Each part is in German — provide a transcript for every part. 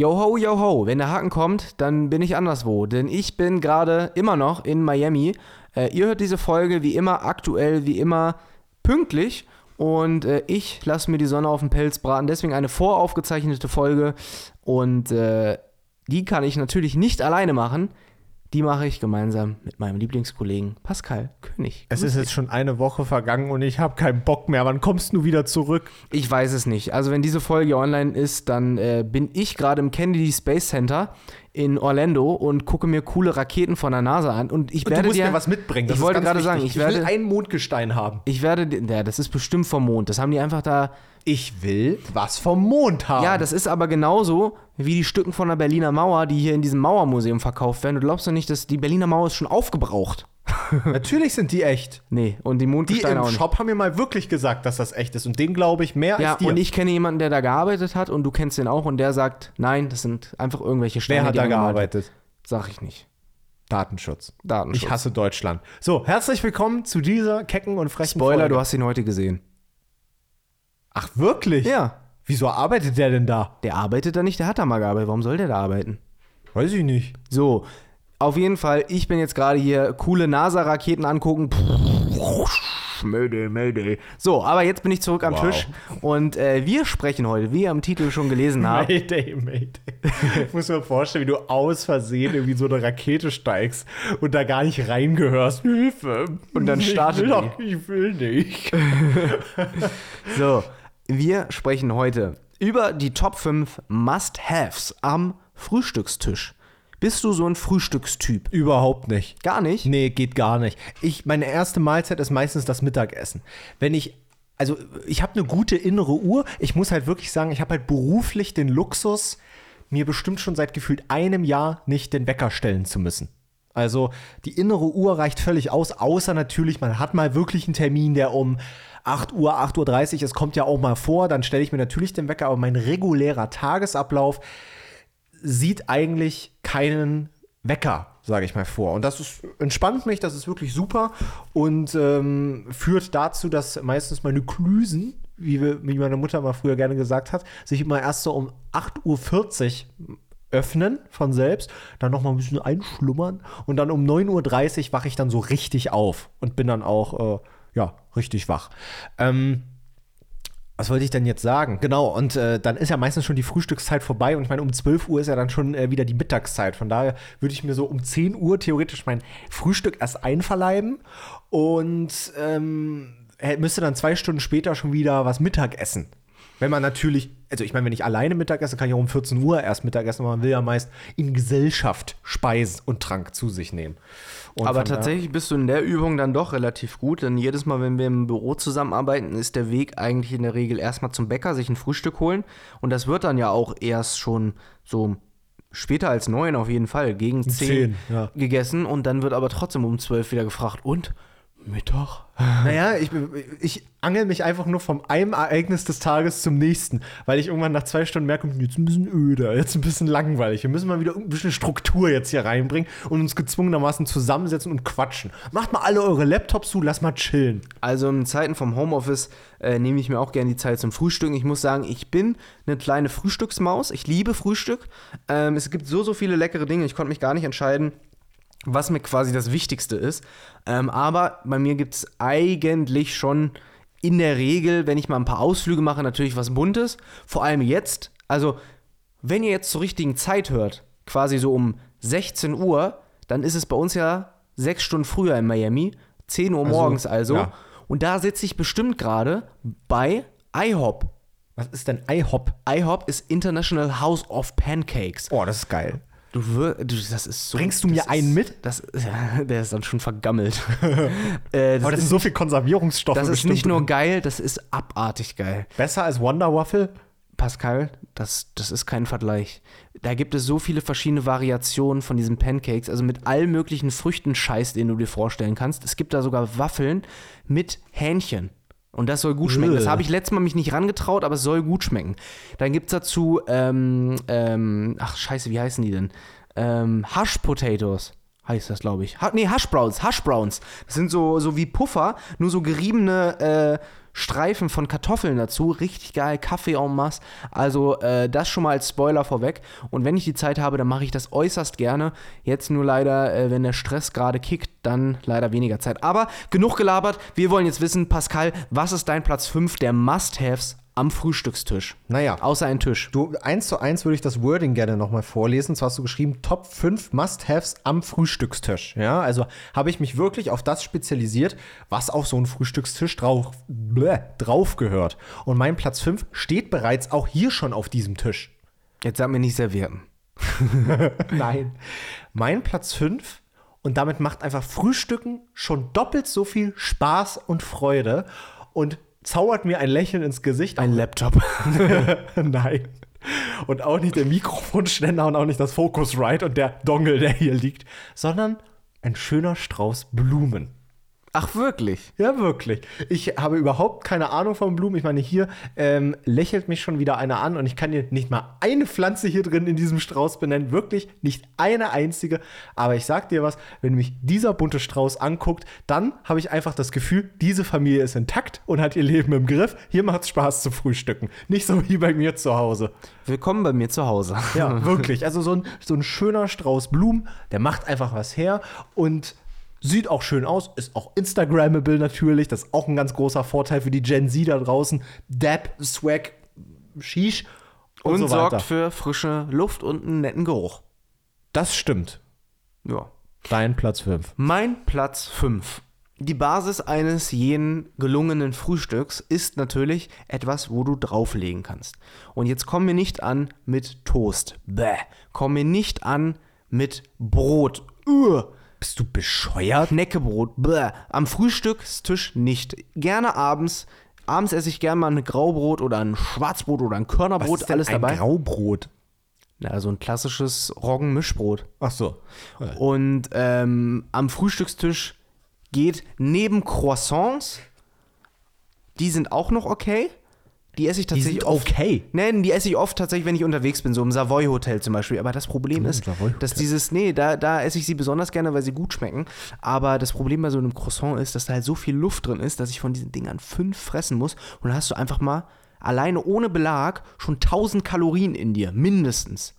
Yo ho, yo ho, wenn der Haken kommt, dann bin ich anderswo, denn ich bin gerade immer noch in Miami. Äh, ihr hört diese Folge wie immer aktuell, wie immer pünktlich. Und äh, ich lasse mir die Sonne auf den Pelz braten, deswegen eine voraufgezeichnete Folge. Und äh, die kann ich natürlich nicht alleine machen. Die mache ich gemeinsam mit meinem Lieblingskollegen Pascal König. Es ist jetzt schon eine Woche vergangen und ich habe keinen Bock mehr. Wann kommst du wieder zurück? Ich weiß es nicht. Also wenn diese Folge online ist, dann äh, bin ich gerade im Kennedy Space Center in Orlando und gucke mir coole Raketen von der NASA an. Und ich Und werde du musst dir, mir was mitbringen. ich ist wollte gerade wichtig. sagen, ich ich will werde, ein Mondgestein haben. ich werde, ja, das ist bestimmt vom Mond. Das haben die einfach da. Ich will was vom Mond haben. Ja, das ist aber genauso wie die Stücken von der Berliner Mauer, die hier in diesem Mauermuseum verkauft werden. Du glaubst doch nicht, dass die Berliner Mauer ist schon aufgebraucht. Natürlich sind die echt. Nee, und die Die Mondgesteine im auch nicht. Shop haben mir mal wirklich gesagt, dass das echt ist. Und den glaube ich mehr Ja, als dir. und ich kenne jemanden, der da gearbeitet hat und du kennst den auch und der sagt, nein, das sind einfach irgendwelche Steine. Wer hat die da angemalt werden. gearbeitet? Sag ich nicht. Datenschutz. Datenschutz. Ich hasse Deutschland. So, herzlich willkommen zu dieser kecken und frechen Spoiler, Folge. du hast ihn heute gesehen. Ach, wirklich? Ja. Wieso arbeitet der denn da? Der arbeitet da nicht, der hat da mal gearbeitet. Warum soll der da arbeiten? Weiß ich nicht. So, auf jeden Fall, ich bin jetzt gerade hier coole NASA-Raketen angucken. Mayday, Mayday. So, aber jetzt bin ich zurück am Wow. Tisch und äh, wir sprechen heute, wie ihr am Titel schon gelesen habt. Mayday, Mayday. Ich muss mir vorstellen, wie du aus Versehen irgendwie so eine Rakete steigst und da gar nicht reingehörst. Hilfe. Und dann startet ich will, die. doch, ich will nicht. So, wir sprechen heute über die Top 5 Must-Haves am Frühstückstisch. Bist du so ein Frühstückstyp? Überhaupt nicht. Gar nicht? Nee, geht gar nicht. Ich, meine erste Mahlzeit ist meistens das Mittagessen. Wenn ich, also ich habe eine gute innere Uhr. Ich muss halt wirklich sagen, ich habe halt beruflich den Luxus, mir bestimmt schon seit gefühlt einem Jahr nicht den Wecker stellen zu müssen. Also die innere Uhr reicht völlig aus, außer natürlich, man hat mal wirklich einen Termin, der um 8 Uhr, 8.30 Uhr, es kommt ja auch mal vor, dann stelle ich mir natürlich den Wecker, aber mein regulärer Tagesablauf sieht eigentlich keinen Wecker, sage ich mal vor. Und das ist, entspannt mich, das ist wirklich super und ähm, führt dazu, dass meistens meine Klüsen, wie, wie meine Mutter mal früher gerne gesagt hat, sich immer erst so um 8.40 Uhr öffnen von selbst, dann noch mal ein bisschen einschlummern und dann um 9.30 Uhr wache ich dann so richtig auf und bin dann auch, äh, ja, richtig wach. Ähm, was wollte ich denn jetzt sagen? Genau, und äh, dann ist ja meistens schon die Frühstückszeit vorbei und ich meine, um 12 Uhr ist ja dann schon äh, wieder die Mittagszeit. Von daher würde ich mir so um 10 Uhr theoretisch mein Frühstück erst einverleiben und ähm, müsste dann zwei Stunden später schon wieder was Mittagessen. Wenn man natürlich, also ich meine, wenn ich alleine Mittag esse, kann ich auch um 14 Uhr erst Mittag essen, aber man will ja meist in Gesellschaft Speis und Trank zu sich nehmen. Und Aber tatsächlich bist du in der Übung dann doch relativ gut, denn jedes Mal, wenn wir im Büro zusammenarbeiten, ist der Weg eigentlich in der Regel erstmal zum Bäcker, sich ein Frühstück holen. Und das wird dann ja auch erst schon so später als neun auf jeden Fall, gegen zehn, zehn, ja. gegessen. Und dann wird aber trotzdem um zwölf wieder gefragt, und? Mittag? Naja, ich, ich angel mich einfach nur vom einem Ereignis des Tages zum nächsten, weil ich irgendwann nach zwei Stunden merke, jetzt ein bisschen öder, jetzt ein bisschen langweilig. Wir müssen mal wieder ein bisschen Struktur jetzt hier reinbringen und uns gezwungenermaßen zusammensetzen und quatschen. Macht mal alle eure Laptops zu, lass mal chillen. Also in Zeiten vom Homeoffice äh, nehme ich mir auch gerne die Zeit zum Frühstücken. Ich muss sagen, ich bin eine kleine Frühstücksmaus. Ich liebe Frühstück. Ähm, es gibt so, so viele leckere Dinge. Ich konnte mich gar nicht entscheiden, was mir quasi das Wichtigste ist. Ähm, aber bei mir gibt es eigentlich schon in der Regel, wenn ich mal ein paar Ausflüge mache, natürlich was Buntes. Vor allem jetzt. Also, wenn ihr jetzt zur richtigen Zeit hört, quasi so um 16 Uhr, dann ist es bei uns ja sechs Stunden früher in Miami, 10 Uhr morgens also. ja. Und da sitze ich bestimmt gerade bei IHOP. Was ist denn IHOP? IHOP ist International House of Pancakes. Oh, das ist geil. Du, du das ist so. Bringst du mir ist, einen mit? Das, ja, der ist dann schon vergammelt. äh, das Aber das ist, so viel Konservierungsstoffe. das ist nicht nur geil, das ist abartig geil. besser als Wonder Waffle. Pascal, das, das ist kein Vergleich. Da gibt es so viele verschiedene Variationen von diesen Pancakes, also mit allen möglichen Früchtenscheiß, den du dir vorstellen kannst. Es gibt da sogar Waffeln mit Hähnchen. Und das soll gut schmecken. Das habe ich letztes Mal mich nicht rangetraut, aber es soll gut schmecken. Dann gibt es dazu, ähm, ähm, ach scheiße, wie heißen die denn? Ähm, Hush Potatoes heißt das, glaube ich. Ha nee, Hash Browns, Hash Browns. Das sind so, so wie Puffer, nur so geriebene, äh, Streifen von Kartoffeln dazu. Richtig geil, Kaffee en masse. Also äh, das schon mal als Spoiler vorweg. Und wenn ich die Zeit habe, dann mache ich das äußerst gerne. Jetzt nur leider, äh, wenn der Stress gerade kickt, dann leider weniger Zeit. Aber genug gelabert. Wir wollen jetzt wissen, Pascal, was ist dein Platz 5 der Must-Haves am Frühstückstisch? Naja. Außer ein Tisch. Du, eins zu eins würde ich das Wording gerne nochmal vorlesen. Zwar hast du geschrieben, Top 5 Must-Haves am Frühstückstisch. Ja, also habe ich mich wirklich auf das spezialisiert, was auf so einen Frühstückstisch drauf, bläh, drauf gehört. Und mein Platz 5 steht bereits auch hier schon auf diesem Tisch. Jetzt sag mir nicht servieren. Nein. Mein Platz 5 und damit macht einfach Frühstücken schon doppelt so viel Spaß und Freude und zaubert mir ein Lächeln ins Gesicht. Ein Laptop. Nein. Und auch nicht der Mikrofonständer und auch nicht das Focusrite und der Dongle, der hier liegt, sondern ein schöner Strauß Blumen. Ach, wirklich? Ja, wirklich. Ich habe überhaupt keine Ahnung von Blumen. Ich meine, hier ähm, lächelt mich schon wieder einer an und ich kann dir nicht mal eine Pflanze hier drin in diesem Strauß benennen. Wirklich nicht eine einzige. Aber ich sag dir was, wenn mich dieser bunte Strauß anguckt, dann habe ich einfach das Gefühl, diese Familie ist intakt und hat ihr Leben im Griff. Hier macht es Spaß zu frühstücken. Nicht so wie bei mir zu Hause. Willkommen bei mir zu Hause. Ja, wirklich. Also so ein, so ein schöner Strauß Blumen, der macht einfach was her und sieht auch schön aus, ist auch Instagrammable natürlich. Das ist auch ein ganz großer Vorteil für die Gen Z da draußen. Dab, Swag, Shish und, Und so sorgt für frische Luft und einen netten Geruch. Das stimmt. Ja. Dein Platz 5. Mein Platz 5. Die Basis eines jeden gelungenen Frühstücks ist natürlich etwas, wo du drauflegen kannst. Und jetzt komm mir nicht an mit Toast. Bäh. Komm mir nicht an mit Brot. Uah. Bist du bescheuert? Knäckebrot. Bäh. Am Frühstückstisch nicht. Gerne abends. Abends esse ich gerne mal ein Graubrot oder ein Schwarzbrot oder ein Körnerbrot. alles ein dabei. Graubrot? Na, so ein klassisches Roggenmischbrot. Ach so. Und ähm, am Frühstückstisch geht neben Croissants, die sind auch noch okay. Die esse ich Die tatsächlich sind oft. okay. Nein, die esse ich oft tatsächlich, wenn ich unterwegs bin, so im Savoy Hotel zum Beispiel. Aber das Problem ist, dass dieses, nee, da, da esse ich sie besonders gerne, weil sie gut schmecken. Aber das Problem bei so einem Croissant ist, dass da halt so viel Luft drin ist, dass ich von diesen Dingern fünf fressen muss. Und dann hast du einfach mal alleine ohne Belag schon 1000 Kalorien in dir, mindestens.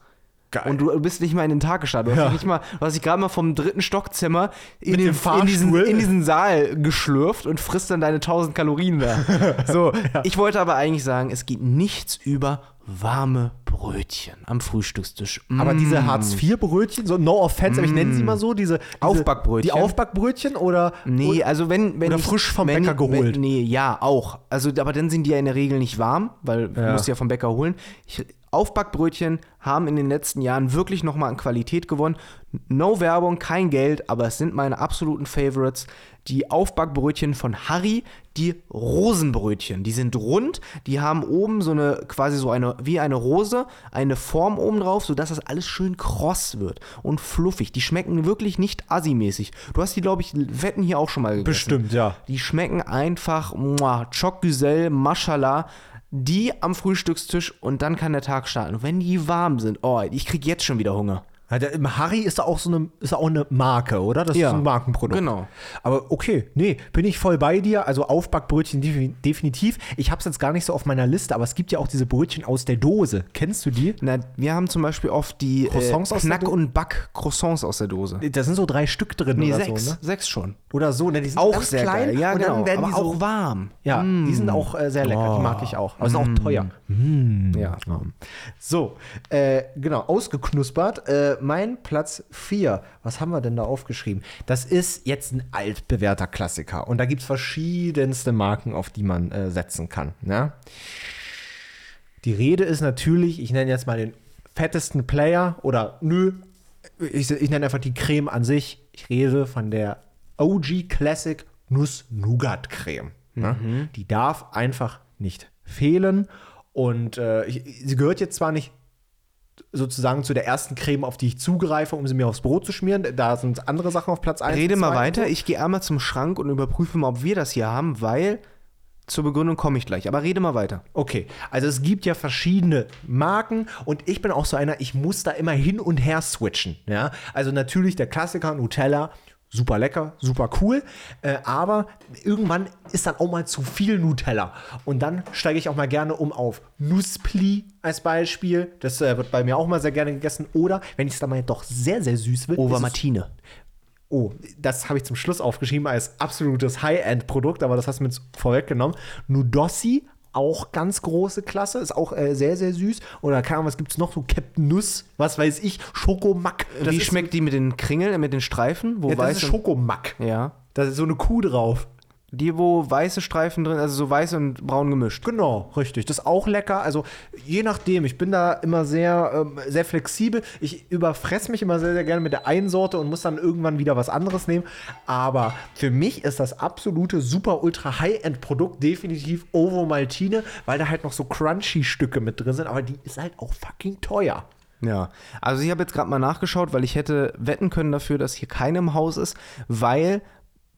Geil. Und du bist nicht mal in den Tag gestartet. Du hast Ja. dich nicht mal, du hast dich gerade mal vom dritten Stockzimmer in, den, in, diesen, in diesen Saal geschlürft und frisst dann deine 1000 Kalorien da. So, ich wollte aber eigentlich sagen, es geht nichts über warme Brötchen am Frühstückstisch. Aber Mm. diese Hartz-IV-Brötchen, so no offense, aber ich nenne sie mal so, diese, diese Aufbackbrötchen. Die Aufbackbrötchen oder Nee, also wenn, wenn oder ich, frisch vom wenn, Bäcker geholt. Wenn, nee, ja, auch. Also, aber dann sind die ja in der Regel nicht warm, weil du Ja. musst ja vom Bäcker holen. Ich, Aufbackbrötchen haben in den letzten Jahren wirklich nochmal an Qualität gewonnen. No Werbung, kein Geld, aber es sind meine absoluten Favorites. Die Aufbackbrötchen von Harry, die Rosenbrötchen. Die sind rund, die haben oben so eine, quasi so eine, wie eine Rose, eine Form oben drauf, sodass das alles schön kross wird und fluffig. Die schmecken wirklich nicht assi-mäßig. Du hast die, glaube ich, Wetten hier auch schon mal gegessen. Bestimmt, ja. Die schmecken einfach, muah, Choc Güzel, Mashallah. Die am Frühstückstisch und dann kann der Tag starten. Und wenn die warm sind, oh, ich krieg jetzt schon wieder Hunger. Harry ist da auch so eine, ist auch eine Marke, oder? Das Ja, ist ein Markenprodukt. genau. Aber okay, nee, bin ich voll bei dir. Also Aufbackbrötchen defi- definitiv. Ich habe es jetzt gar nicht so auf meiner Liste, aber es gibt ja auch diese Brötchen aus der Dose. Kennst du die? Na, wir haben zum Beispiel oft die äh, Croissants der Knack- und Back-Croissants aus der Dose. Da sind so drei Stück drin Nee, oder sechs. so, ne? Sechs schon. Oder so, ne? Die sind Auch sehr klein geil. Ja, und genau. dann werden aber die so, auch warm. Ja, die sind auch äh, sehr lecker, die mag ich auch. Aber sind auch teuer. Ja. So, äh, genau, ausgeknuspert. Äh, mein Platz 4. Was haben wir denn da aufgeschrieben? Das ist jetzt ein altbewährter Klassiker. Und da gibt es verschiedenste Marken, auf die man äh, setzen kann. Ne? Die Rede ist natürlich, ich nenne jetzt mal den fettesten Player oder nö, ich, ich nenne einfach die Creme an sich. Ich rede von der OG Classic Nuss-Nougat-Creme. Ne? Die darf einfach nicht fehlen. Und äh, ich, sie gehört jetzt zwar nicht sozusagen zu der ersten Creme, auf die ich zugreife, um sie mir aufs Brot zu schmieren. Da sind andere Sachen auf Platz 1. Rede mal weiter. Ich gehe einmal zum Schrank und überprüfe mal, ob wir das hier haben, weil zur Begründung komme ich gleich. Aber rede mal weiter. Okay, also es gibt ja verschiedene Marken und ich bin auch so einer, ich muss da immer hin und her switchen. Ja? Also natürlich der Klassiker Nutella, super lecker, super cool. Äh, aber irgendwann ist dann auch mal zu viel Nutella. Und dann steige ich auch mal gerne um auf Nusspli als Beispiel. Das äh, wird bei mir auch mal sehr gerne gegessen. Oder wenn ich es dann mal doch sehr, sehr süß will. Over ist es- Martine. Oh, das habe ich zum Schluss aufgeschrieben als absolutes High-End-Produkt, aber das hast du mir jetzt vorweggenommen. Nudossi, auch ganz große Klasse, ist auch äh, sehr, sehr süß. Oder keine Ahnung, was gibt es noch? So Captain Nuss, was weiß ich, Schokomack. Das Wie ist- schmeckt die mit den Kringeln, äh, mit den Streifen? Wo Ja, das ist weiße, Schokomack. ja. Da ist so eine Kuh drauf. Die, wo weiße Streifen drin, also so weiß und braun gemischt. Genau, richtig. Das ist auch lecker. Also je nachdem, ich bin da immer sehr, ähm, sehr flexibel. Ich überfresse mich immer sehr, sehr gerne mit der einen Sorte und muss dann irgendwann wieder was anderes nehmen. Aber für mich ist das absolute super ultra High-End-Produkt definitiv Ovo Maltine, weil da halt noch so Crunchy-Stücke mit drin sind. Aber die ist halt auch fucking teuer. Ja, also ich habe jetzt gerade mal nachgeschaut, weil ich hätte wetten können dafür, dass hier keine im Haus ist, weil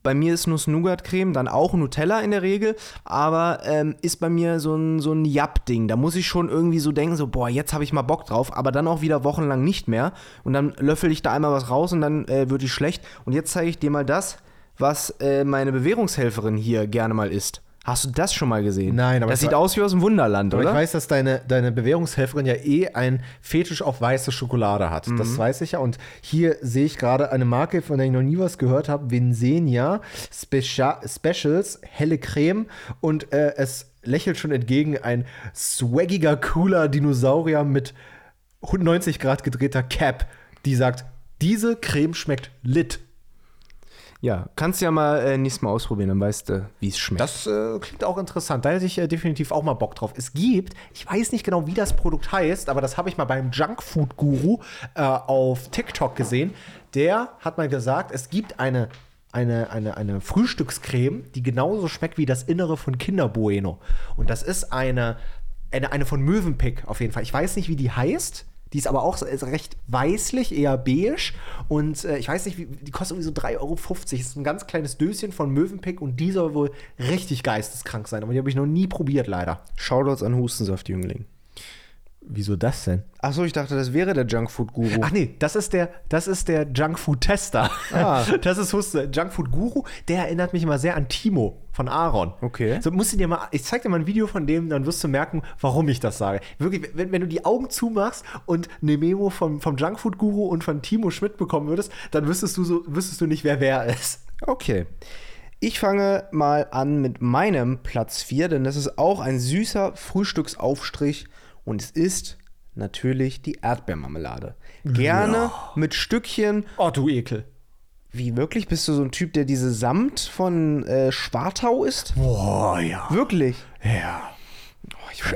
bei mir ist Nuss-Nougat-Creme, dann auch Nutella in der Regel, aber ähm, ist bei mir so ein, so ein Japp-Ding. Da muss ich schon irgendwie so denken, so, boah, jetzt habe ich mal Bock drauf, aber dann auch wieder wochenlang nicht mehr. Und dann löffel ich da einmal was raus und dann äh, wird die schlecht. Und jetzt zeige ich dir mal das, was äh, meine Bewährungshelferin hier gerne mal isst. Hast du das schon mal gesehen? Nein, aber Das sieht aus wie aus dem Wunderland, Aber oder? ich weiß, dass deine, deine Bewährungshelferin ja eh ein Fetisch auf weiße Schokolade hat. Das weiß ich ja. Und hier sehe ich gerade eine Marke, von der ich noch nie was gehört habe. Vinsenia Specia Specials, helle Creme. Und äh, es lächelt schon entgegen ein swaggiger, cooler Dinosaurier mit 90 Grad gedrehter Cap, die sagt, diese Creme schmeckt lit. Ja, kannst ja mal äh, nächstes Mal ausprobieren, dann weißt du, wie es schmeckt. Das äh, klingt auch interessant. Da hätte ich äh, definitiv auch mal Bock drauf. Es gibt, ich weiß nicht genau, wie das Produkt heißt, aber das habe ich mal beim Junkfood Guru äh, auf TikTok gesehen. Der hat mal gesagt, es gibt eine, eine, eine, eine Frühstückscreme, die genauso schmeckt wie das Innere von Kinder Bueno. Und das ist eine, eine, eine von Mövenpick auf jeden Fall. Ich weiß nicht, wie die heißt. Die ist aber auch ist recht weißlich, eher beige. Und äh, ich weiß nicht, wie, die kostet irgendwie so 3,50 Euro. Das ist ein ganz kleines Döschen von Mövenpick und die soll wohl richtig geisteskrank sein. Aber die habe ich noch nie probiert, leider. Shoutouts an Hustensaft-Jüngling. Wieso das denn? Achso, ich dachte, das wäre der Junkfood-Guru. Ach nee, das ist der, das ist der Junkfood-Tester. Ah. Das ist Huste, Junkfood-Guru. Der erinnert mich immer sehr an Timo von Aaron. Okay. So musst du dir mal, ich zeig dir mal ein Video von dem, dann wirst du merken, warum ich das sage. Wirklich, wenn, wenn du die Augen zumachst und eine Memo vom, vom Junkfood-Guru und von Timo Schmidt bekommen würdest, dann wüsstest du so, wüsstest du nicht, wer wer ist. Okay. Ich fange mal an mit meinem Platz 4, denn das ist auch ein süßer Frühstücksaufstrich und es ist natürlich die Erdbeermarmelade. Gerne mit Stückchen. Oh, du Ekel. Wie wirklich? Bist du so ein Typ, der diese Samt von äh, Schwartau isst? Boah, ja. Wirklich? Ja.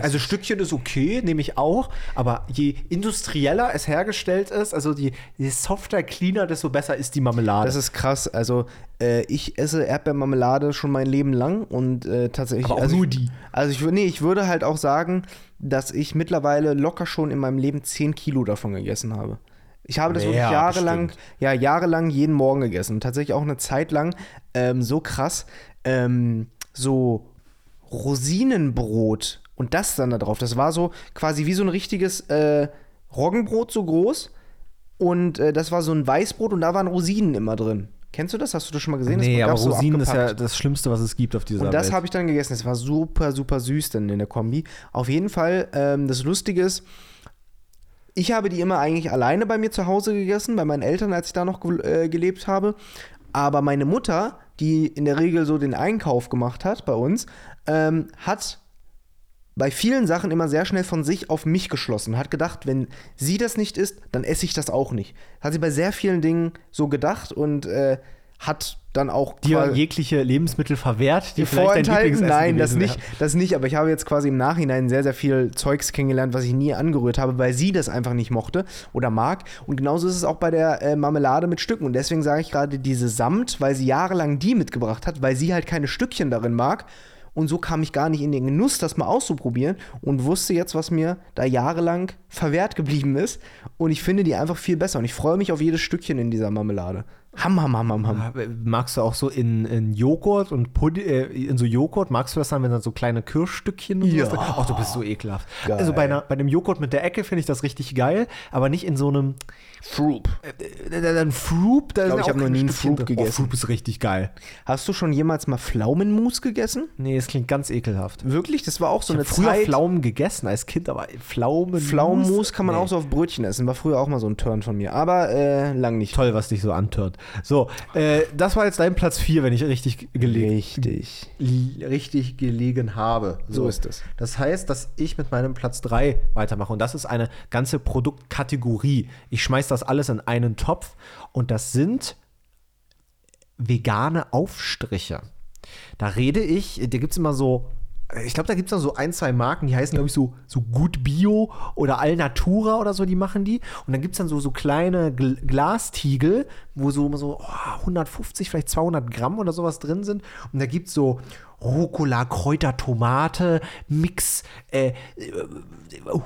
Also Stückchen ist okay, nehme ich auch, aber je industrieller es hergestellt ist, also die, je softer, cleaner, desto besser ist die Marmelade. Das ist krass. Also, äh, ich esse Erdbeermarmelade schon mein Leben lang und äh, tatsächlich. Aber auch also nur ich, die. Also, ich, nee, ich würde halt auch sagen, dass ich mittlerweile locker schon in meinem Leben 10 Kilo davon gegessen habe. Ich habe das Mehr, wirklich jahrelang, bestimmt. ja, jahrelang jeden Morgen gegessen. Tatsächlich auch eine Zeit lang ähm, so krass, ähm, so Rosinenbrot und das dann da drauf. Das war so quasi wie so ein richtiges äh, Roggenbrot so groß. Und äh, das war so ein Weißbrot und da waren Rosinen immer drin. Kennst du das? Hast du das schon mal gesehen? nee, das aber gab's so Rosinen ist ja das Schlimmste, was es gibt auf dieser Und das Welt. habe ich dann gegessen. Das war super, super süß dann in der Kombi. Auf jeden Fall, ähm, das Lustige ist, ich habe die immer eigentlich alleine bei mir zu Hause gegessen, bei meinen Eltern, als ich da noch ge äh, gelebt habe. Aber meine Mutter, die in der Regel so den Einkauf gemacht hat bei uns, ähm, hat bei vielen Sachen immer sehr schnell von sich auf mich geschlossen. Hat gedacht, wenn sie das nicht isst, dann esse ich das auch nicht. Hat sie bei sehr vielen Dingen so gedacht und äh, hat dann auch dir jegliche Lebensmittel verwehrt, die vielleicht dein? Lieblingsessen Nein, das nicht, das nicht. Aber ich habe jetzt quasi im Nachhinein sehr, sehr viel Zeugs kennengelernt, was ich nie angerührt habe, weil sie das einfach nicht mochte oder mag. Und genauso ist es auch bei der äh, Marmelade mit Stücken. Und deswegen sage ich gerade diese Samt, weil sie jahrelang die mitgebracht hat, weil sie halt keine Stückchen darin mag. Und so kam ich gar nicht in den Genuss, das mal auszuprobieren und wusste jetzt, was mir da jahrelang verwehrt geblieben ist. Und ich finde die einfach viel besser. Und ich freue mich auf jedes Stückchen in dieser Marmelade. Ham, ham, ham, ham, ham. Magst du auch so in, in Joghurt und Pud äh, in so Joghurt, magst du das dann, wenn dann so kleine Kirschstückchen und Ja. drin- Ach, du bist so ekelhaft. Geil. Also bei, einer, bei einem Joghurt mit der Ecke finde ich das richtig geil, aber nicht in so einem Frup. äh, äh, ein Froop. Da Ich glaub, ich auch hab noch nie einen Froop drin. gegessen. Oh, Froop ist richtig geil. Hast du schon jemals mal Pflaumenmus gegessen? Nee, es klingt ganz ekelhaft. Wirklich? Das war auch so Ich eine habe früher Zeit. Pflaumen gegessen als Kind, aber Pflaumen. Pflaumenmus kann man Nee. auch so auf Brötchen essen. War früher auch mal so ein Turn von mir. Aber äh, lang nicht. Toll, was dich so antört. So, äh, das war jetzt dein Platz 4, wenn ich richtig gelegen Richtig. richtig gelegen habe. So ist es. Das heißt, dass ich mit meinem Platz 3 weitermache. Und das ist eine ganze Produktkategorie. Ich schmeiß das alles in einen Topf. Und das sind vegane Aufstriche. Da rede ich, da gibt es immer so, ich glaube, da gibt es dann so ein, zwei Marken, die heißen, glaube ich, so, so Gut Bio oder Alnatura oder so, die machen die. Und dann gibt es dann so, so kleine Gl Glastiegel, wo so, so oh, 150, vielleicht 200 Gramm oder sowas drin sind. Und da gibt es so Rucola, Kräuter, Tomate, Mix, äh, äh,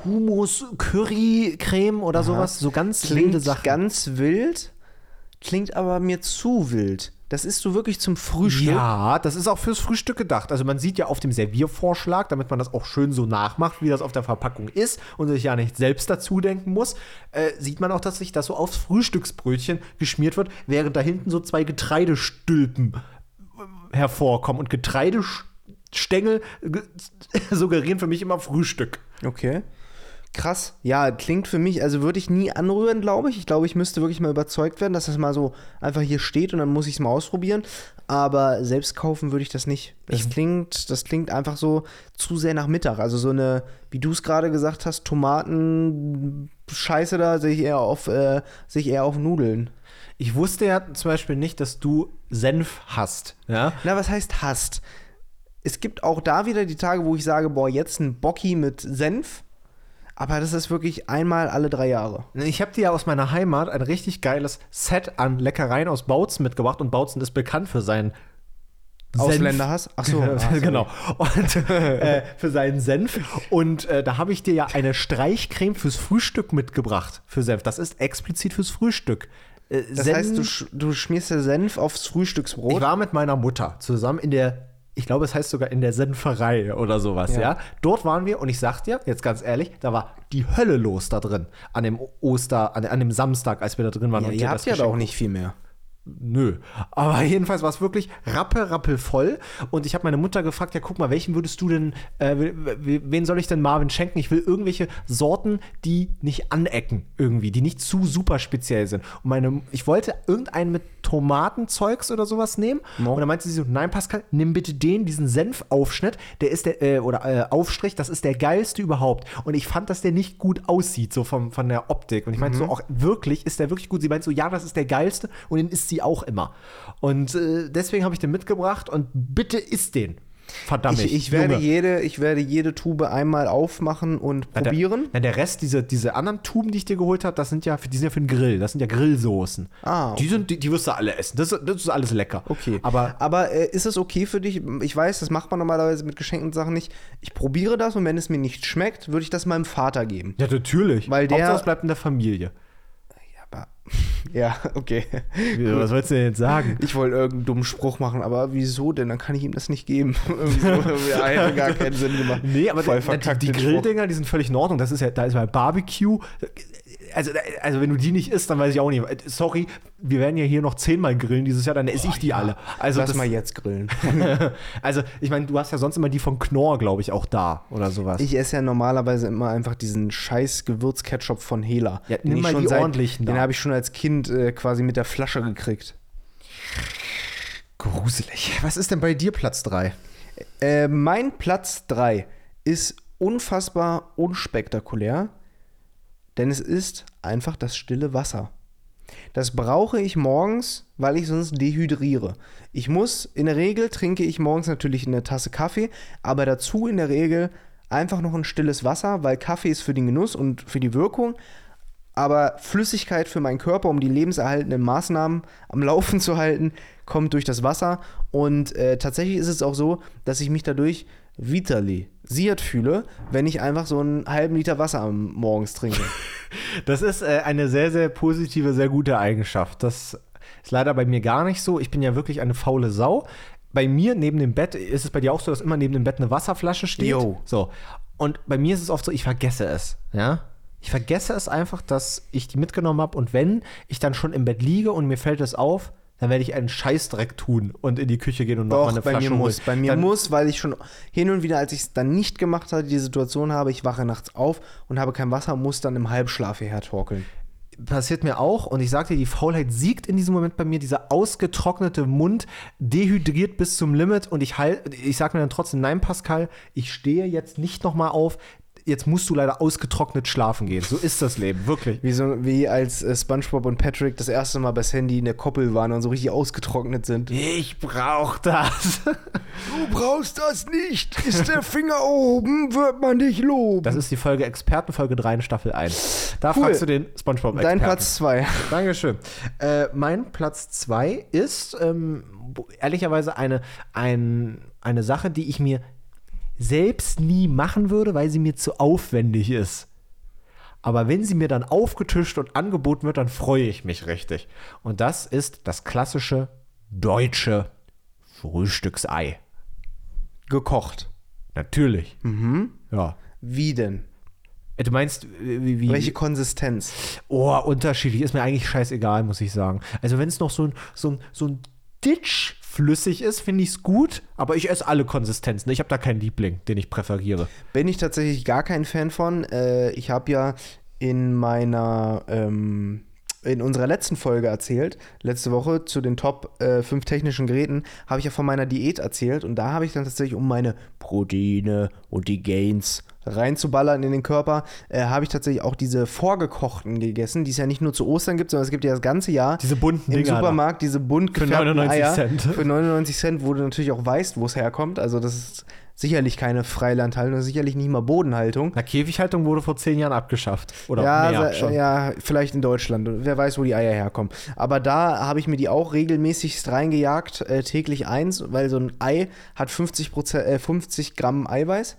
Hummus, Curry, Creme oder sowas. So ganz wilde Klingt Sachen. ganz wild, klingt aber mir zu wild. Das isst du wirklich zum Frühstück. Ja, das ist auch fürs Frühstück gedacht. Also man sieht ja auf dem Serviervorschlag, damit man das auch schön so nachmacht, wie das auf der Verpackung ist und sich ja nicht selbst dazu denken muss, äh, sieht man auch, dass sich das so aufs Frühstücksbrötchen geschmiert wird, während da hinten so zwei Getreidestülpen hervorkommen. Und Getreidestängel ge- suggerieren für mich immer Frühstück. Okay. Krass. Ja, klingt für mich, also würde ich nie anrühren, glaube ich. Ich glaube, ich müsste wirklich mal überzeugt werden, dass das mal so einfach hier steht und dann muss ich es mal ausprobieren. Aber selbst kaufen würde ich das nicht. Das klingt, das klingt einfach so zu sehr nach Mittag. Also so eine, wie du es gerade gesagt hast, Tomaten Scheiße da sehe ich eher auf, äh, sehe ich eher auf Nudeln. Ich wusste ja zum Beispiel nicht, dass du Senf hast. Ja? Na, was heißt hasst? Es gibt auch da wieder die Tage, wo ich sage, boah, jetzt ein Bocki mit Senf. Aber das ist wirklich einmal alle drei Jahre. Ich habe dir ja aus meiner Heimat ein richtig geiles Set an Leckereien aus Bautzen mitgebracht und Bautzen ist bekannt für seinen Ausländerhass? Ach so, ah, genau. Und äh, für seinen Senf. Und äh, da habe ich dir ja eine Streichcreme fürs Frühstück mitgebracht für Senf. Das ist explizit fürs Frühstück. Äh, Das heißt, du, sch- du schmierst dir Senf aufs Frühstücksbrot. ich war mit meiner Mutter zusammen in der, ich glaube, es heißt sogar in der Senferei oder sowas, ja. Ja. Dort waren wir und ich sag dir, jetzt ganz ehrlich, da war die Hölle los da drin. An dem Oster, an, an dem Samstag, als wir da drin waren. ja, und ihr habt das ja da auch nicht viel mehr. Nö. Aber jedenfalls war es wirklich rappe, rappel voll. Und ich habe meine Mutter gefragt, ja, guck mal, welchen würdest du denn, äh, wen soll ich denn Marvin schenken? Ich will irgendwelche Sorten, die nicht anecken irgendwie, die nicht zu super speziell sind. Und meine, ich wollte irgendeinen mit Tomatenzeugs oder sowas nehmen. Und dann meinte sie so, nein, Pascal, nimm bitte den, diesen Senfaufschnitt, der ist der, äh, oder äh, Aufstrich, das ist der geilste überhaupt. Und ich fand, dass der nicht gut aussieht, so vom, von der Optik. Und ich meinte so, auch wirklich, ist der wirklich gut? Sie meinte so, ja, das ist der geilste und den isst sie auch immer. Und äh, deswegen habe ich den mitgebracht und bitte isst den. Verdammt. Ich, ich, werde Junge. jede, ich werde jede Tube einmal aufmachen und Na, probieren. Der, na, der Rest, diese, diese anderen Tuben, die ich dir geholt habe, das sind ja für, die sind ja für den Grill. Das sind ja Grillsoßen. Ah, okay. Die, sind, die, die wirst du alle essen. Das, das ist alles lecker. Okay. Aber Aber äh, ist es okay für dich? Ich weiß, das macht man normalerweise mit geschenkten Sachen nicht. Ich probiere das und wenn es mir nicht schmeckt, würde ich das meinem Vater geben. ja, natürlich. Weil der- Hauptsache, es bleibt in der Familie. Aber, ja, okay. Was sollst du denn jetzt sagen? Ich wollte irgendeinen dummen Spruch machen, aber wieso denn? Dann kann ich ihm das nicht geben. Irgendwie hat gar keinen Sinn gemacht. Nee, aber Voll die, die. Grilldinger, die sind völlig in Ordnung. Das ist ja, da ist bei Barbecue. Also, also wenn du die nicht isst, dann weiß ich auch nicht. Sorry, wir werden ja hier noch zehnmal grillen dieses Jahr, dann esse ich die alle. Also, Lass das, mal jetzt grillen. also ich meine, du hast ja sonst immer die von Knorr, glaube ich, auch da oder sowas. Ich esse ja normalerweise immer einfach diesen scheiß Gewürzketchup von Hela. Ja, Den nimm mal die seit- ordentlichen Den habe ich schon als Kind äh, quasi mit der Flasche gekriegt. Gruselig. Was ist denn bei dir Platz 3? Äh, mein Platz 3 ist unfassbar unspektakulär, denn es ist einfach das stille Wasser. Das brauche ich morgens, weil ich sonst dehydriere. Ich muss, in der Regel trinke ich morgens natürlich eine Tasse Kaffee, aber dazu in der Regel einfach noch ein stilles Wasser, weil Kaffee ist für den Genuss und für die Wirkung, aber Flüssigkeit für meinen Körper, um die lebenserhaltenden Maßnahmen am Laufen zu halten, kommt durch das Wasser. Und äh, tatsächlich ist es auch so, dass ich mich dadurch vitalisiert fühle, wenn ich einfach so einen halben Liter Wasser am morgens trinke. Das ist äh, eine sehr, sehr positive, sehr gute Eigenschaft. Das Ist leider bei mir gar nicht so. Ich bin ja wirklich eine faule Sau. Bei mir neben dem Bett ist es bei dir auch so, dass immer neben dem Bett eine Wasserflasche steht. Jo. So. Und bei mir ist es oft so, ich vergesse es. Ja. Ich vergesse es einfach, dass ich die mitgenommen habe. Und wenn ich dann schon im Bett liege und mir fällt es auf, dann werde ich einen Scheißdreck tun und in die Küche gehen und noch mal Doch, eine bei Flasche mir holen. muss. Bei mir dann, muss, weil ich schon hin und wieder, als ich es dann nicht gemacht hatte, die Situation habe, ich wache nachts auf und habe kein Wasser, muss dann im Halbschlaf hierher torkeln. passiert mir auch und ich sagte, die Faulheit siegt in diesem Moment bei mir, dieser ausgetrocknete Mund, dehydriert bis zum Limit und ich halt, ich sag mir dann trotzdem, nein, Pascal, ich stehe jetzt nicht nochmal auf, jetzt musst du leider ausgetrocknet schlafen gehen. So ist das Leben, wirklich. Wie, so, wie als äh, SpongeBob und Patrick das erste Mal bei Sandy in der Koppel waren und so richtig ausgetrocknet sind. Ich brauch das. Du brauchst das nicht. Ist der Finger oben, wird man dich loben. Das ist die Folge Experten, Folge 3 in Staffel 1. Da Cool. fragst du den Spongebob-Experten. Dein Platz 2. Dankeschön. Äh, mein Platz 2 ist ähm, ehrlicherweise eine, ein, eine Sache, die ich mir selbst nie machen würde, weil sie mir zu aufwendig ist. Aber wenn sie mir dann aufgetischt und angeboten wird, dann freue ich mich richtig. Und das ist das klassische deutsche Frühstücksei. Gekocht. Natürlich. Ja. Wie denn? Äh, Du meinst, wie, wie Welche Konsistenz? Oh, unterschiedlich. Ist mir eigentlich scheißegal, muss ich sagen. Also, wenn es noch so ein, so ein, so ein Ditch flüssig ist, finde ich es gut. Aber ich esse alle Konsistenzen. Ich habe da keinen Liebling, den ich präferiere. Bin ich tatsächlich gar kein Fan von. Äh, ich habe ja in meiner, ähm, in unserer letzten Folge erzählt, letzte Woche zu den Top äh, 5 technischen Geräten, habe ich ja von meiner Diät erzählt und da habe ich dann tatsächlich, um meine Proteine und die Gains reinzuballern in den Körper, äh, habe ich tatsächlich auch diese vorgekochten gegessen, die es ja nicht nur zu Ostern gibt, sondern es gibt ja das ganze Jahr Diese bunten im Dinger. Supermarkt, diese bunt Für gefärbten 99 Eier Cent. für 99 Cent, wo du natürlich auch weißt, wo es herkommt. Also das ist sicherlich keine Freilandhaltung, das ist sicherlich nicht mal Bodenhaltung. Na, Käfighaltung wurde vor zehn Jahren abgeschafft. Oder Ja, mehr schon. ja, vielleicht in Deutschland. Wer weiß, wo die Eier herkommen. Aber da habe ich mir die auch regelmäßig reingejagt, äh, täglich eins, weil so ein Ei hat 50, Prozent, äh, 50 Gramm Eiweiß.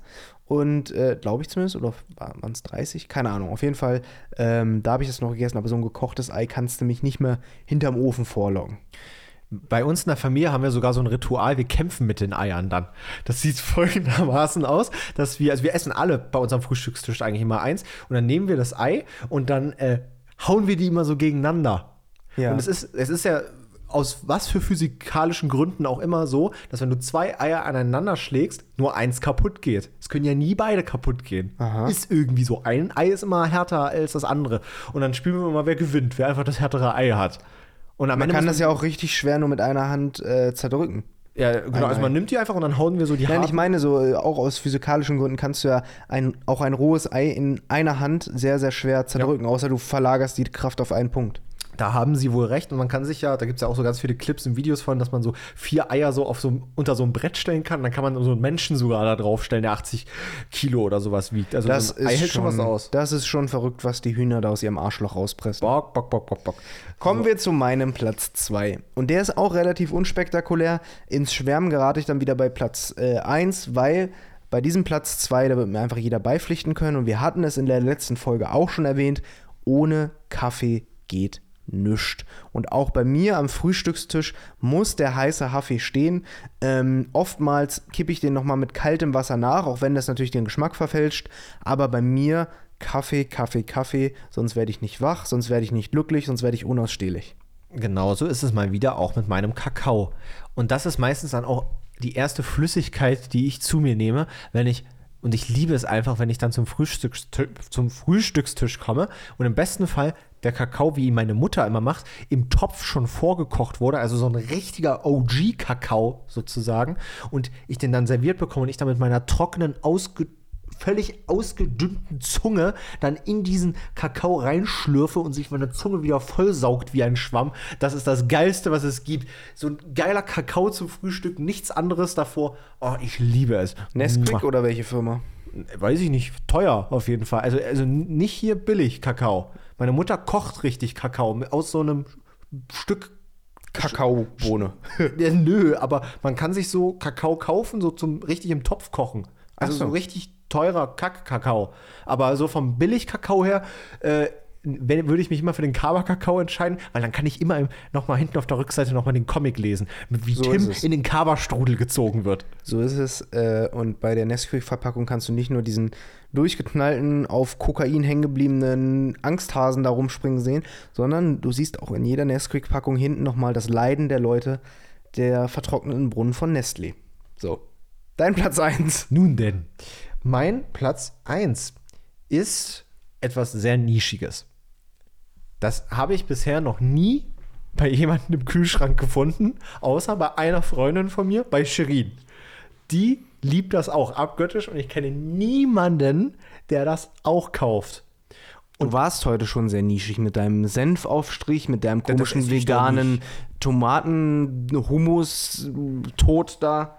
Und äh, glaube ich zumindest, oder waren es 30? Keine Ahnung. Auf jeden Fall, ähm, da habe ich das noch gegessen. Aber so ein gekochtes Ei kannst du mich nicht mehr hinterm Ofen vorloggen. Bei uns in der Familie haben wir sogar so ein Ritual, wir kämpfen mit den Eiern dann. Das sieht folgendermaßen aus, dass wir, also wir essen alle bei unserem Frühstückstisch eigentlich immer eins und dann nehmen wir das Ei und dann äh, hauen wir die immer so gegeneinander. Ja. Und es ist, es ist ja aus was für physikalischen Gründen auch immer so, dass wenn du zwei Eier aneinander schlägst, nur eins kaputt geht. Es können ja nie beide kaputt gehen. Aha. Ist irgendwie so. Ein Ei ist immer härter als das andere. Und dann spielen wir mal, wer gewinnt, wer einfach das härtere Ei hat. Und am Man Ende kann das ja auch richtig schwer nur mit einer Hand äh, zerdrücken. ja, genau. Ein Also Ei. man nimmt die einfach und dann hauen wir so die Nein, harten- ich meine so, äh, auch aus physikalischen Gründen kannst du ja ein, auch ein rohes Ei in einer Hand sehr, sehr schwer zerdrücken, außer du verlagerst die Kraft auf einen Punkt. Da haben sie wohl recht und man kann sich ja, da gibt es ja auch so ganz viele Clips und Videos von, dass man so vier Eier so auf so unter so ein Brett stellen kann. Dann kann man so einen Menschen sogar da draufstellen, der 80 Kilo oder sowas wiegt. Also Das so Ei ist, hält schon was aus. das ist schon verrückt, was die Hühner da aus ihrem Arschloch rauspressen. Bock, bock, bock, bock, bock. Kommen wir zu meinem Platz 2. Und der ist auch relativ unspektakulär. Ins Schwärmen gerate ich dann wieder bei Platz 1, weil bei diesem Platz 2, da wird mir einfach jeder beipflichten können. Und wir hatten es in der letzten Folge auch schon erwähnt, ohne Kaffee geht nischt. Und auch bei mir am Frühstückstisch muss der heiße Kaffee stehen. Ähm, oftmals kippe ich den nochmal mit kaltem Wasser nach, auch wenn das natürlich den Geschmack verfälscht. Aber bei mir Kaffee, Kaffee, Kaffee, sonst werde ich nicht wach, sonst werde ich nicht glücklich, sonst werde ich unausstehlich. Genauso ist es mal wieder auch mit meinem Kakao. Und das ist meistens dann auch die erste Flüssigkeit, die ich zu mir nehme, wenn ich und ich liebe es einfach, wenn ich dann zum, Frühstückstisch, zum Frühstückstisch komme und im besten Fall der Kakao, wie ihn meine Mutter immer macht, im Topf schon vorgekocht wurde, also so ein richtiger OG-Kakao sozusagen, und ich den dann serviert bekomme und ich dann mit meiner trockenen, ausge völlig ausgedünnten Zunge dann in diesen Kakao reinschlürfe und sich meine Zunge wieder vollsaugt wie ein Schwamm. Das ist das Geilste, was es gibt. So ein geiler Kakao zum Frühstück, nichts anderes davor. Oh, ich liebe es. Nesquik oder welche Firma? Weiß ich nicht, teuer auf jeden Fall. Also, also nicht hier billig Kakao. Meine Mutter kocht richtig Kakao aus so einem Stück Kakaobohne. ja, nö, aber man kann sich so Kakao kaufen, so zum richtig im Topf kochen. Also so. so richtig teurer Kack-Kakao. Aber so vom Billig-Kakao her, äh, wenn, würde ich mich immer für den Kaba-Kakao entscheiden, weil dann kann ich immer nochmal hinten auf der Rückseite nochmal den Comic lesen, wie So Tim in den Kaba-Strudel gezogen wird. So ist es. Äh, und bei der Nesquik-Verpackung kannst du nicht nur diesen durchgeknallten, auf Kokain hängen gebliebenen Angsthasen da rumspringen sehen, sondern du siehst auch in jeder Nesquik-Packung hinten nochmal das Leiden der Leute der vertrockneten Brunnen von Nestlé. So. Dein Platz 1. Nun denn, mein Platz 1 ist etwas sehr Nischiges. Das habe ich bisher noch nie bei jemandem im Kühlschrank gefunden, außer bei einer Freundin von mir, bei Shirin. Die liebt das auch abgöttisch und ich kenne niemanden, der das auch kauft. Du warst heute schon sehr nischig mit deinem Senfaufstrich, mit deinem komischen veganen Tomaten-Hummus-Tod da.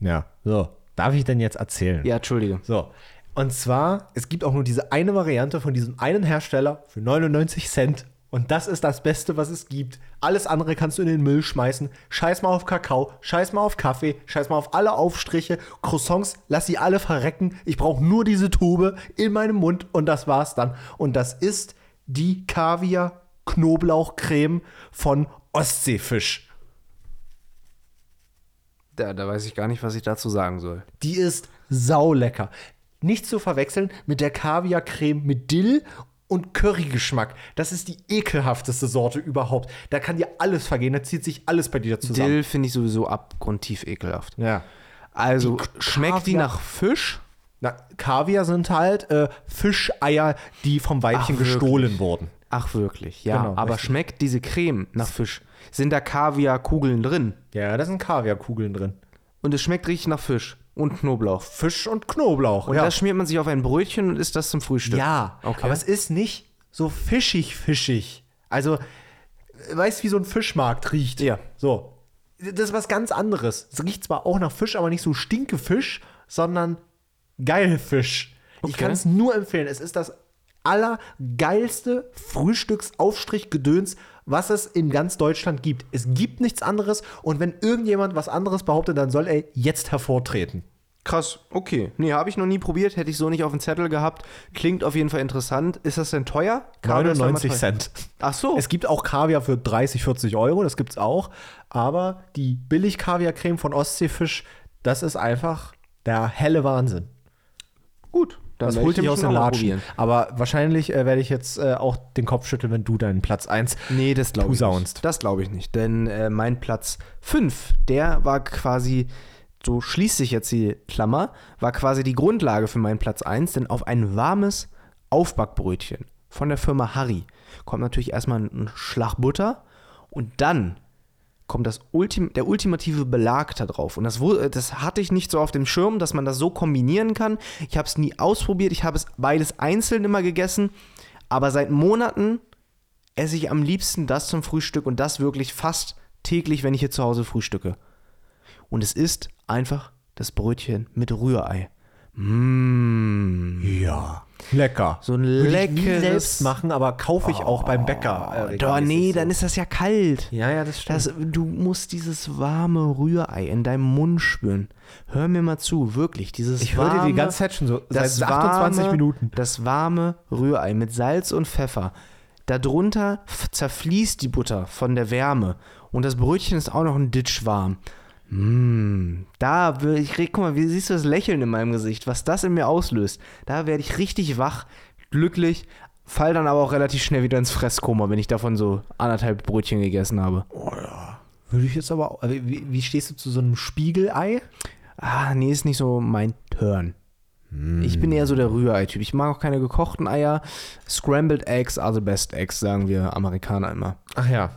Ja, so. Darf ich denn jetzt erzählen? Ja, Entschuldige. So. Und zwar, es gibt auch nur diese eine Variante von diesem einen Hersteller für 99 Cent. Und das ist das Beste, was es gibt. Alles andere kannst du in den Müll schmeißen. Scheiß mal auf Kakao, scheiß mal auf Kaffee, scheiß mal auf alle Aufstriche, Croissants, lass sie alle verrecken. Ich brauche nur diese Tube in meinem Mund und das war's dann. Und das ist die Kaviar-Knoblauchcreme von Ostseefisch. Da, da weiß ich gar nicht, was ich dazu sagen soll. Die ist saulecker. Nicht zu verwechseln mit der Kaviarcreme mit Dill und Currygeschmack. Das ist die ekelhafteste Sorte überhaupt. Da kann dir alles vergehen, da zieht sich alles bei dir zusammen. Dill finde ich sowieso abgrundtief ekelhaft. Ja. Also, Die schmeckt die nach Fisch? Na, Kaviar sind halt äh, Fischeier, die vom Weibchen Ach, gestohlen wurden. Ach, wirklich, ja. Genau, aber richtig. schmeckt diese Creme nach Fisch? Sind da Kaviarkugeln drin? Ja, da sind Kaviarkugeln drin. Und es schmeckt richtig nach Fisch und Knoblauch. Fisch und Knoblauch. Und ja. das schmiert man sich auf ein Brötchen und isst das zum Frühstück. Ja, Okay. aber es ist nicht so fischig, fischig. Also, weißt du, wie so ein Fischmarkt riecht? Ja. So. Das ist was ganz anderes. Es riecht zwar auch nach Fisch, aber nicht so Stinkefisch, sondern geil Fisch. Ich Okay. kann es nur empfehlen. Es ist das allergeilste Frühstücksaufstrich-Gedöns, was es in ganz Deutschland gibt. Es gibt nichts anderes und wenn irgendjemand was anderes behauptet, dann soll er jetzt hervortreten. Krass, okay. Nee, habe ich noch nie probiert, hätte ich so nicht auf dem Zettel gehabt. Klingt auf jeden Fall interessant. Ist das denn teuer? Kaviar ist doch immer 99 teuer. Cent. Ach so. Es gibt auch Kaviar für 30, 40 Euro, das gibt's auch. Aber die Billig-Kaviar-Creme von Ostseefisch, das ist einfach der helle Wahnsinn. gut. Dann Das holt ich dich aus den Latschen. Aber wahrscheinlich äh, werde ich jetzt äh, auch den Kopf schütteln, wenn du deinen Platz 1 Nee, das glaube ich nicht. Das glaube ich nicht. Denn äh, mein Platz 5, der war quasi, so schließt sich jetzt die Klammer, war quasi die Grundlage für meinen Platz 1, denn auf ein warmes Aufbackbrötchen von der Firma Harry kommt natürlich erstmal ein Schlag Butter und dann kommt das Ultim der ultimative Belag da drauf. Und das, äh, das hatte ich nicht so auf dem Schirm, dass man das so kombinieren kann. Ich habe es nie ausprobiert. Ich habe es beides einzeln immer gegessen. Aber seit Monaten esse ich am liebsten das zum Frühstück und das wirklich fast täglich, wenn ich hier zu Hause frühstücke. Und es ist einfach das Brötchen mit Rührei. Mmh. Ja. Lecker. So ein Würde ich leckeres- selbst machen, aber kaufe ich auch beim Bäcker. äh, Doch, nee, regelmäßig dann ist das ja kalt. so. Ja, ja, das stimmt. Das, du musst dieses warme Rührei in deinem Mund spüren. Hör mir mal zu, wirklich. Dieses ich höre dir die ganze Zeit schon so das seit 28 warme, Minuten. Das warme Rührei mit Salz und Pfeffer. Darunter zerfließt die Butter von der Wärme. Und das Brötchen ist auch noch ein Ditch warm. Mmh, da will ich, guck mal, wie siehst du das Lächeln in meinem Gesicht, was das in mir auslöst. Da werde ich richtig wach, glücklich, fall dann aber auch relativ schnell wieder ins Fresskoma, wenn ich davon so anderthalb Brötchen gegessen habe. Würde ich jetzt aber. auch- Wie, wie stehst du zu so einem Spiegelei? Ah, nee, ist nicht so mein Turn. Ich bin eher so der Rührei-Typ. Ich mag auch keine gekochten Eier. Scrambled Eggs are the best eggs, sagen wir Amerikaner immer. Ach ja.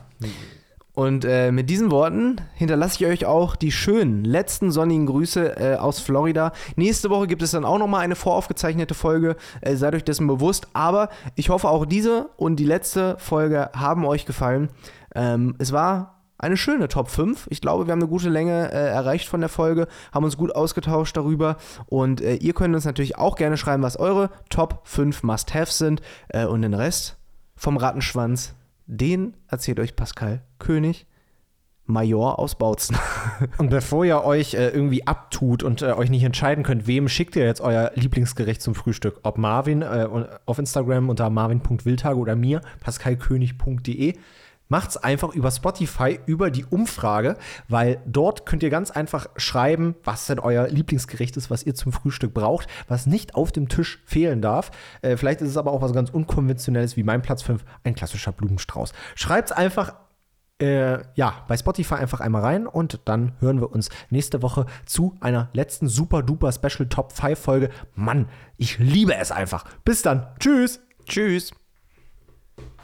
Und äh, mit diesen Worten hinterlasse ich euch auch die schönen letzten sonnigen Grüße äh, aus Florida. Nächste Woche gibt es dann auch nochmal eine voraufgezeichnete Folge. Äh, seid euch dessen bewusst. Aber ich hoffe, auch diese und die letzte Folge haben euch gefallen. Ähm, es war eine schöne Top 5. Ich glaube, wir haben eine gute Länge äh, erreicht von der Folge, haben uns gut ausgetauscht darüber. Und äh, ihr könnt uns natürlich auch gerne schreiben, was eure Top 5 Must-Haves sind. Äh, und den Rest vom Rattenschwanz, den erzählt euch Pascal König Major aus Bautzen. Und bevor ihr euch äh, irgendwie abtut und äh, euch nicht entscheiden könnt, wem schickt ihr jetzt euer Lieblingsgericht zum Frühstück? Ob Marvin äh, auf Instagram unter marvin.wildtage oder mir, pascalkönig.de. Macht's einfach über Spotify, über die Umfrage, weil dort könnt ihr ganz einfach schreiben, was denn euer Lieblingsgericht ist, was ihr zum Frühstück braucht, was nicht auf dem Tisch fehlen darf. Äh, vielleicht ist es aber auch was ganz Unkonventionelles wie mein Platz 5, ein klassischer Blumenstrauß. Schreibt's einfach äh, ja, bei Spotify einfach einmal rein und dann hören wir uns nächste Woche zu einer letzten super duper Special Top 5 Folge. Mann, ich liebe es einfach. Bis dann. Tschüss. Tschüss.